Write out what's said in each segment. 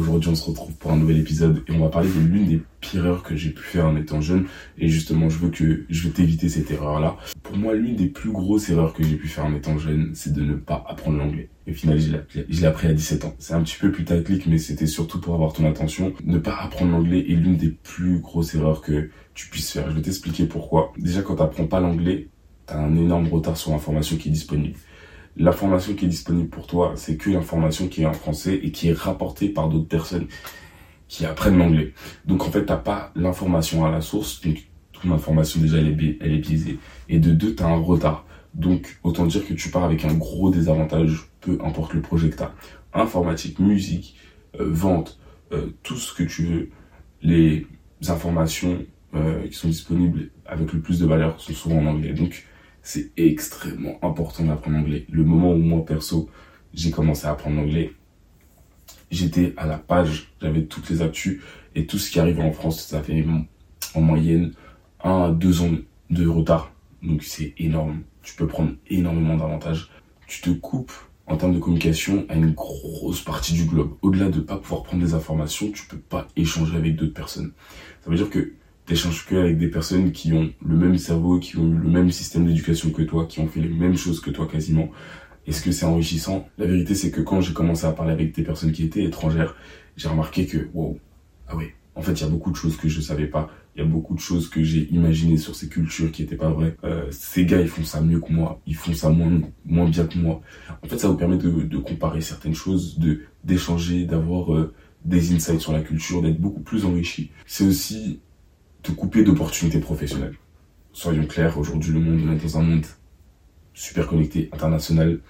Aujourd'hui, on se retrouve pour un nouvel épisode et on va parler de l'une des pires erreurs que j'ai pu faire en étant jeune. Et justement, je veux que je vais t'éviter cette erreur-là. Pour moi, l'une des plus grosses erreurs que j'ai pu faire en étant jeune, c'est de ne pas apprendre l'anglais. Et au final, je l'ai appris à 17 ans. C'est un petit peu plus tactique, mais c'était surtout pour avoir ton attention. Ne pas apprendre l'anglais est l'une des plus grosses erreurs que tu puisses faire. Je vais t'expliquer pourquoi. Déjà, quand tu n'apprends pas l'anglais, tu as un énorme retard sur l'information qui est disponible l'information qui est disponible pour toi, c'est que l'information qui est en français et qui est rapportée par d'autres personnes qui apprennent l'anglais. Donc en fait, t'as pas l'information à la source, donc ton information déjà elle est, biaisée. Et de deux, tu as un retard. Donc autant dire que tu pars avec un gros désavantage, peu importe le projet que tu as. Informatique, musique, euh, vente, euh, tout ce que tu veux, les informations euh, qui sont disponibles avec le plus de valeur sont souvent en anglais. C'est extrêmement important d'apprendre l'anglais. Le moment où moi, perso, j'ai commencé à apprendre l'anglais, j'étais à la page, j'avais toutes les actus et tout ce qui arrive en France, ça fait en moyenne un à deux ans de retard. Donc c'est énorme. Tu peux prendre énormément d'avantages. Tu te coupes en termes de communication à une grosse partie du globe. Au-delà de pas pouvoir prendre des informations, tu peux pas échanger avec d'autres personnes. Ça veut dire que t'échanges que avec des personnes qui ont le même cerveau, qui ont eu le même système d'éducation que toi, qui ont fait les mêmes choses que toi quasiment. Est-ce que c'est enrichissant La vérité, c'est que quand j'ai commencé à parler avec des personnes qui étaient étrangères, j'ai remarqué que, wow, ah ouais, en fait, il y a beaucoup de choses que je savais pas. Il y a beaucoup de choses que j'ai imaginées sur ces cultures qui étaient pas vraies. Euh, ces gars, ils font ça mieux que moi. Ils font ça moins, moins bien que moi. En fait, ça vous permet de, de comparer certaines choses, de d'échanger, d'avoir euh, des insights sur la culture, d'être beaucoup plus enrichi. C'est aussi te couper d'opportunités professionnelles. Soyons clairs, aujourd'hui le monde, est dans un monde super connecté, international.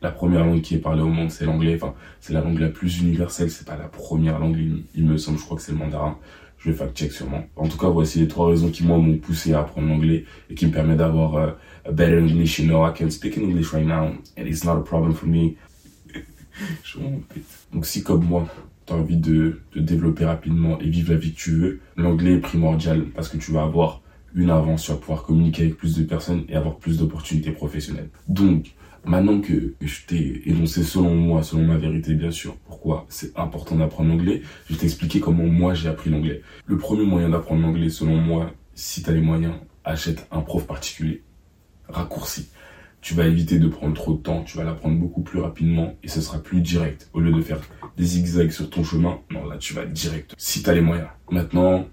La première langue qui est parlée au monde, c'est l'anglais. Enfin, c'est la langue la plus universelle. C'est pas la première langue, il, me semble. Je crois que c'est le mandarin. Je vais fact-check sûrement. En tout cas, voici les trois raisons qui, m'ont poussé à apprendre l'anglais et qui me permettent d'avoir euh, a better English. You know, I can speak in English right now and it's not a problem for me. Donc, si comme moi, tu envie de, de développer rapidement et vivre la vie que tu veux, l'anglais est primordial parce que tu vas avoir une avance, tu vas pouvoir communiquer avec plus de personnes et avoir plus d'opportunités professionnelles. Donc, maintenant que je t'ai énoncé selon moi, selon ma vérité bien sûr, pourquoi c'est important d'apprendre l'anglais, je vais t'expliquer comment moi j'ai appris l'anglais. Le premier moyen d'apprendre l'anglais, selon moi, si tu as les moyens, achète un prof particulier. Raccourci tu vas éviter de prendre trop de temps, tu vas l'apprendre beaucoup plus rapidement et ce sera plus direct. Au lieu de faire des zigzags sur ton chemin, non, là, tu vas direct. Si tu les moyens. Maintenant,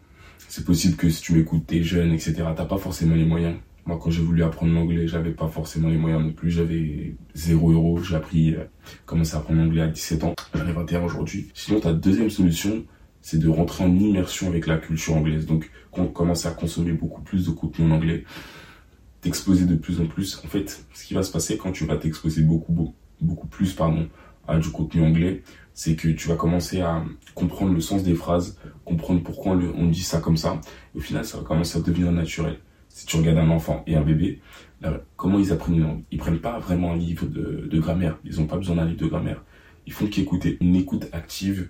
c'est possible que si tu m'écoutes, t'es jeune, etc., t'as pas forcément les moyens. Moi, quand j'ai voulu apprendre l'anglais, j'avais pas forcément les moyens non plus. J'avais 0 euros. J'ai appris, euh, commencé à apprendre l'anglais à 17 ans. J'en ai 21 aujourd'hui. Sinon, ta deuxième solution, c'est de rentrer en immersion avec la culture anglaise. Donc, commencer à consommer beaucoup plus de contenu en anglais t'exposer de plus en plus. En fait, ce qui va se passer quand tu vas t'exposer beaucoup, beaucoup plus pardon, à du contenu anglais, c'est que tu vas commencer à comprendre le sens des phrases, comprendre pourquoi on dit ça comme ça. au final, ça va commencer à devenir naturel. Si tu regardes un enfant et un bébé, comment ils apprennent une langue? Ils prennent pas vraiment un livre de, grammaire. Ils ont pas besoin d'un livre de grammaire. Ils font qu'écouter. Une écoute active,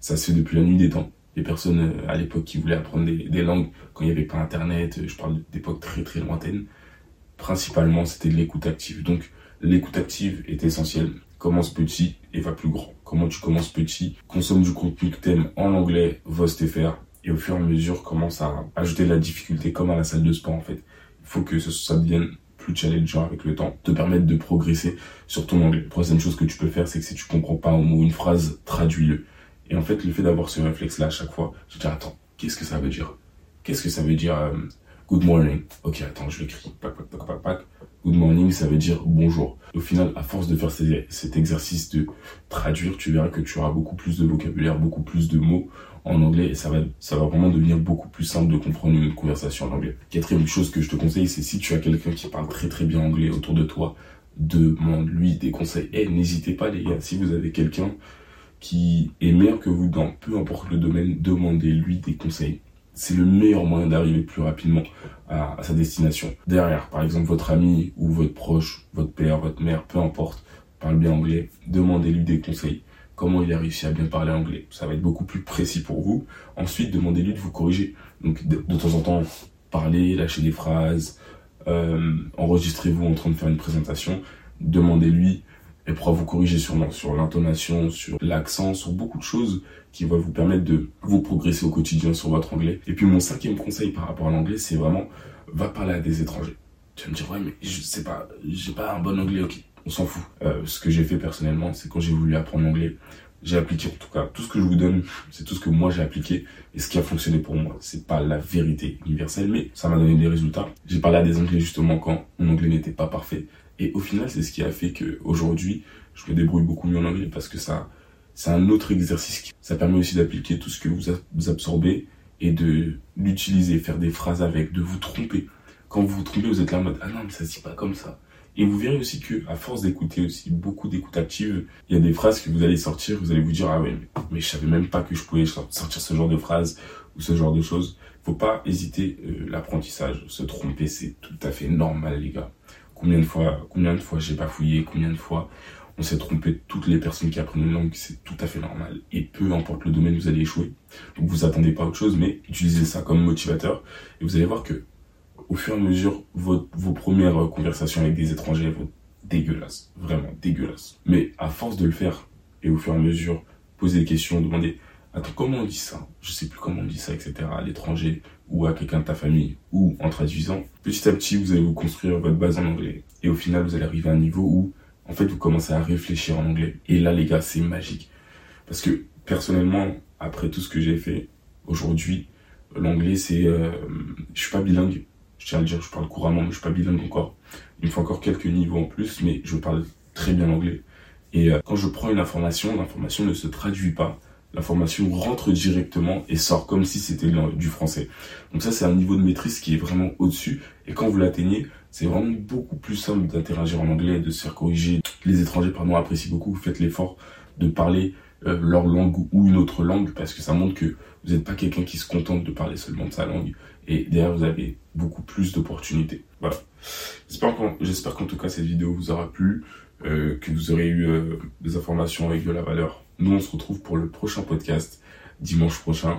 ça se fait depuis la nuit des temps. Les personnes euh, à l'époque qui voulaient apprendre des, des langues, quand il n'y avait pas Internet, je parle d'époque très très lointaine, principalement, c'était de l'écoute active. Donc, l'écoute active est essentielle. Commence petit et va plus grand. Comment tu commences petit? Consomme du contenu que t'aimes en anglais, faire Et au fur et à mesure, commence à ajouter de la difficulté comme à la salle de sport, en fait. Il faut que ça devienne plus challengeant avec le temps, te permettre de progresser sur ton anglais. Troisième chose que tu peux faire, c'est que si tu comprends pas un mot, une phrase, traduis-le. Et en fait, le fait d'avoir ce réflexe-là à chaque fois, je te dis, attends, qu'est-ce que ça veut dire? Qu'est-ce que ça veut dire euh, Good morning. Ok, attends, je l'écris. Pac. Good morning, ça veut dire bonjour. Au final, à force de faire cet exercice de traduire, tu verras que tu auras beaucoup plus de vocabulaire, beaucoup plus de mots en anglais et ça va, ça va vraiment devenir beaucoup plus simple de comprendre une conversation en anglais. Quatrième chose que je te conseille, c'est si tu as quelqu'un qui parle très très bien anglais autour de toi, demande-lui des conseils. Et n'hésitez pas les gars, si vous avez quelqu'un qui est meilleur que vous dans peu importe le domaine, demandez-lui des conseils c'est le meilleur moyen d'arriver plus rapidement à, sa destination. Derrière, par exemple, votre ami ou votre proche, votre père, votre mère, peu importe, parle bien anglais, demandez-lui des conseils. Comment il a réussi à bien parler anglais Ça va être beaucoup plus précis pour vous. Ensuite, demandez-lui de vous corriger. Donc, de, temps en temps, parlez, lâchez des phrases, euh, enregistrez-vous en train de faire une présentation, demandez-lui Elle pourra vous corriger sur, sur l'intonation, sur l'accent, sur beaucoup de choses qui vont vous permettre de vous progresser au quotidien sur votre anglais. Et puis mon cinquième conseil par rapport à l'anglais, c'est vraiment, va parler à des étrangers. Tu vas me dire, ouais, mais je sais pas, j'ai pas un bon anglais, ok. On s'en fout. Euh, ce que j'ai fait personnellement, c'est quand j'ai voulu apprendre l'anglais, j'ai appliqué en tout cas tout ce que je vous donne, c'est tout ce que moi j'ai appliqué et ce qui a fonctionné pour moi. C'est pas la vérité universelle, mais ça m'a donné des résultats. J'ai parlé à des anglais justement quand mon anglais n'était pas parfait et au final, c'est ce qui a fait que aujourd'hui, je me débrouille beaucoup mieux en anglais parce que ça, c'est un autre exercice. Ça permet aussi d'appliquer tout ce que vous absorbez et de l'utiliser, faire des phrases avec, de vous tromper. Quand vous vous trompez, vous êtes là en mode ah non mais ça se dit pas comme ça. Et vous verrez aussi que, à force d'écouter aussi beaucoup d'écoute active, il y a des phrases que vous allez sortir, vous allez vous dire, ah ouais, mais, je savais même pas que je pouvais sortir ce genre de phrases ou ce genre de choses. Faut pas hésiter, euh, l'apprentissage, se tromper, c'est tout à fait normal, les gars. Combien de fois, combien de fois j'ai combien de fois on s'est trompé, toutes les personnes qui apprennent une langue, c'est tout à fait normal. Et peu importe le domaine, vous allez échouer. Donc vous attendez pas autre chose, mais utilisez ça comme motivateur. Et vous allez voir que au fur et à mesure, vos, vos premières conversations avec des étrangers vont dégueulasses, vraiment dégueulasses. Mais à force de le faire, et au fur et à mesure, poser des questions, demander Attends, comment on dit ça? Je sais plus comment on dit ça, etc. à l'étranger ou à quelqu'un de ta famille ou en traduisant. Petit à petit, vous allez vous construire votre base en anglais. Et au final, vous allez arriver à un niveau où, en fait, vous commencez à réfléchir en anglais. Et là, les gars, c'est magique. Parce que, personnellement, après tout ce que j'ai fait, aujourd'hui, l'anglais, c'est... Euh, je suis pas bilingue, je tiens à le dire, je parle couramment, mais je suis pas bilingue encore. Il me faut encore quelques niveaux en plus, mais je parle très bien anglais. Et euh, quand je prends une information, l'information ne se traduit pas. L'information rentre directement et sort comme si c'était du français. Donc ça, c'est un niveau de maîtrise qui est vraiment au-dessus. Et quand vous l'atteignez, c'est vraiment beaucoup plus simple d'interagir en anglais, de se faire corriger. Les étrangers, pardon, apprécient beaucoup. Vous faites l'effort de parler euh, leur langue ou une autre langue parce que ça montre que vous n'êtes pas quelqu'un qui se contente de parler seulement de sa langue et derrière vous avez beaucoup plus d'opportunités. Voilà. J'espère qu'en tout cas cette vidéo vous aura plu, euh, que vous aurez eu euh, des informations avec de la valeur. Nous on se retrouve pour le prochain podcast dimanche prochain